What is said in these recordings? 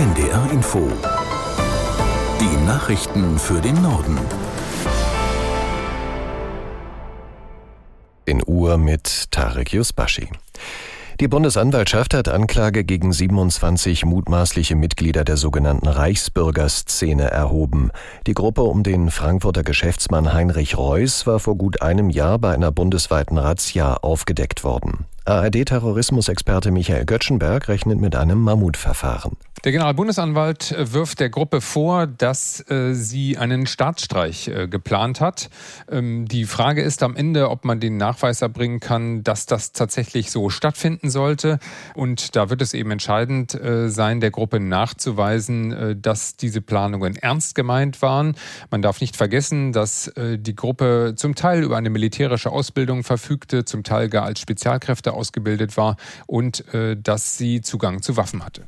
NDR Info. Die Nachrichten für den Norden. In Uhr mit Tarek Yusbashi. Die Bundesanwaltschaft hat Anklage gegen 27 mutmaßliche Mitglieder der sogenannten Reichsbürgerszene erhoben. Die Gruppe um den Frankfurter Geschäftsmann Heinrich Reuß war vor gut einem Jahr bei einer bundesweiten Razzia aufgedeckt worden. ARD-Terrorismusexperte Michael Göttschenberg rechnet mit einem Mammutverfahren. Der Generalbundesanwalt wirft der Gruppe vor, dass äh, sie einen Staatsstreich äh, geplant hat. Ähm, die Frage ist am Ende, ob man den Nachweis erbringen kann, dass das tatsächlich so stattfinden sollte. Und da wird es eben entscheidend äh, sein, der Gruppe nachzuweisen, äh, dass diese Planungen ernst gemeint waren. Man darf nicht vergessen, dass äh, die Gruppe zum Teil über eine militärische Ausbildung verfügte, zum Teil gar als Spezialkräfte ausgebildet war und äh, dass sie Zugang zu Waffen hatte.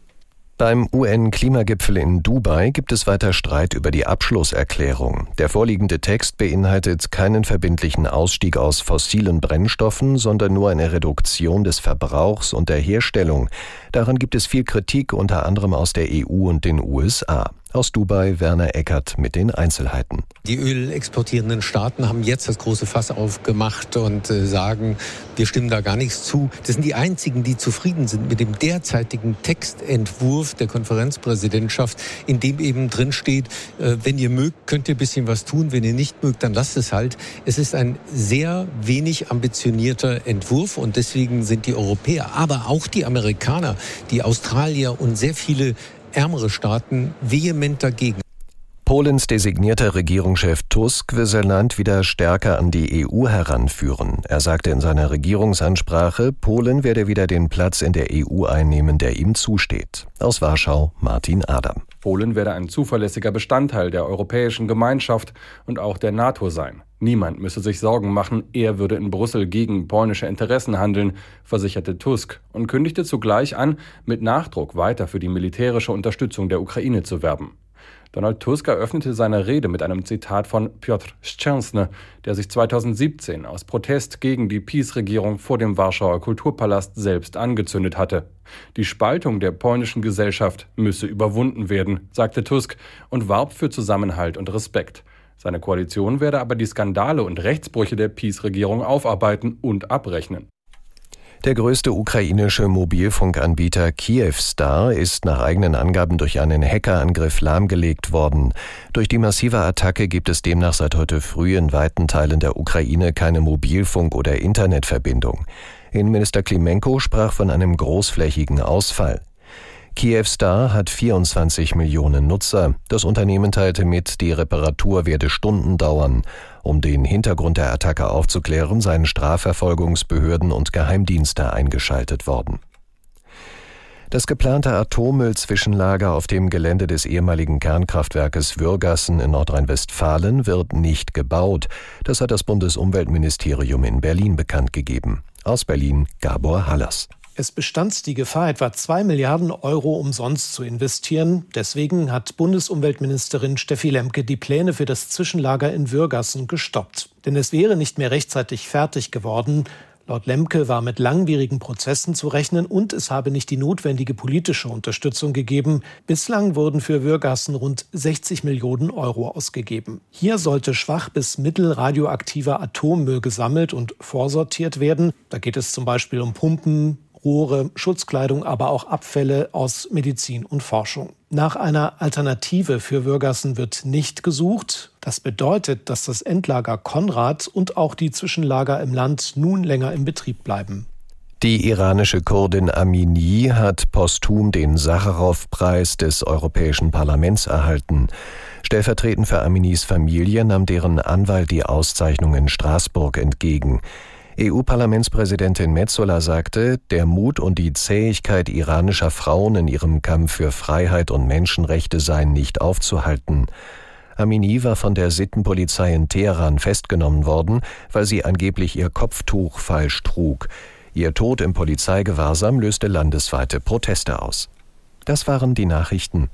Beim UN-Klimagipfel in Dubai gibt es weiter Streit über die Abschlusserklärung. Der vorliegende Text beinhaltet keinen verbindlichen Ausstieg aus fossilen Brennstoffen, sondern nur eine Reduktion des Verbrauchs und der Herstellung. Daran gibt es viel Kritik, unter anderem aus der EU und den USA. Aus Dubai Werner Eckert mit den Einzelheiten. Die ölexportierenden Staaten haben jetzt das große Fass aufgemacht und äh, sagen, wir stimmen da gar nichts zu. Das sind die einzigen, die zufrieden sind mit dem derzeitigen Textentwurf der Konferenzpräsidentschaft, in dem eben drin steht, äh, wenn ihr mögt, könnt ihr ein bisschen was tun, wenn ihr nicht mögt, dann lasst es halt. Es ist ein sehr wenig ambitionierter Entwurf und deswegen sind die Europäer, aber auch die Amerikaner, die Australier und sehr viele ärmere Staaten vehement dagegen. Polens designierter Regierungschef Tusk will sein Land wieder stärker an die EU heranführen. Er sagte in seiner Regierungsansprache, Polen werde wieder den Platz in der EU einnehmen, der ihm zusteht. Aus Warschau Martin Adam. Polen werde ein zuverlässiger Bestandteil der europäischen Gemeinschaft und auch der NATO sein. Niemand müsse sich Sorgen machen, er würde in Brüssel gegen polnische Interessen handeln, versicherte Tusk und kündigte zugleich an, mit Nachdruck weiter für die militärische Unterstützung der Ukraine zu werben. Donald Tusk eröffnete seine Rede mit einem Zitat von Piotr Szczęsny, der sich 2017 aus Protest gegen die Peace-Regierung vor dem Warschauer Kulturpalast selbst angezündet hatte. Die Spaltung der polnischen Gesellschaft müsse überwunden werden, sagte Tusk und warb für Zusammenhalt und Respekt. Seine Koalition werde aber die Skandale und Rechtsbrüche der Peace-Regierung aufarbeiten und abrechnen. Der größte ukrainische Mobilfunkanbieter Kyivstar ist nach eigenen Angaben durch einen Hackerangriff lahmgelegt worden. Durch die massive Attacke gibt es demnach seit heute früh in weiten Teilen der Ukraine keine Mobilfunk- oder Internetverbindung. Innenminister Klimenko sprach von einem großflächigen Ausfall. Kyivstar hat 24 Millionen Nutzer. Das Unternehmen teilte mit, die Reparatur werde Stunden dauern. Um den Hintergrund der Attacke aufzuklären, seien Strafverfolgungsbehörden und Geheimdienste eingeschaltet worden. Das geplante Atommüllzwischenlager auf dem Gelände des ehemaligen Kernkraftwerkes Würgassen in Nordrhein-Westfalen wird nicht gebaut. Das hat das Bundesumweltministerium in Berlin bekannt gegeben. Aus Berlin Gabor Hallers. Es bestand die Gefahr, etwa zwei Milliarden Euro umsonst zu investieren. Deswegen hat Bundesumweltministerin Steffi Lemke die Pläne für das Zwischenlager in Würgassen gestoppt. Denn es wäre nicht mehr rechtzeitig fertig geworden. Laut Lemke war mit langwierigen Prozessen zu rechnen und es habe nicht die notwendige politische Unterstützung gegeben. Bislang wurden für Würgassen rund 60 Millionen Euro ausgegeben. Hier sollte schwach bis mittelradioaktiver Atommüll gesammelt und vorsortiert werden. Da geht es zum Beispiel um Pumpen, Rohre, Schutzkleidung, aber auch Abfälle aus Medizin und Forschung. Nach einer Alternative für Würgassen wird nicht gesucht. Das bedeutet, dass das Endlager Konrad und auch die Zwischenlager im Land nun länger im Betrieb bleiben. Die iranische Kurdin Amini hat posthum den Sacharow-Preis des Europäischen Parlaments erhalten. Stellvertretend für Aminis Familie nahm deren Anwalt die Auszeichnung in Straßburg entgegen. EU-Parlamentspräsidentin Metzola sagte, der Mut und die Zähigkeit iranischer Frauen in ihrem Kampf für Freiheit und Menschenrechte seien nicht aufzuhalten. Amini war von der Sittenpolizei in Teheran festgenommen worden, weil sie angeblich ihr Kopftuch falsch trug. Ihr Tod im Polizeigewahrsam löste landesweite Proteste aus. Das waren die Nachrichten.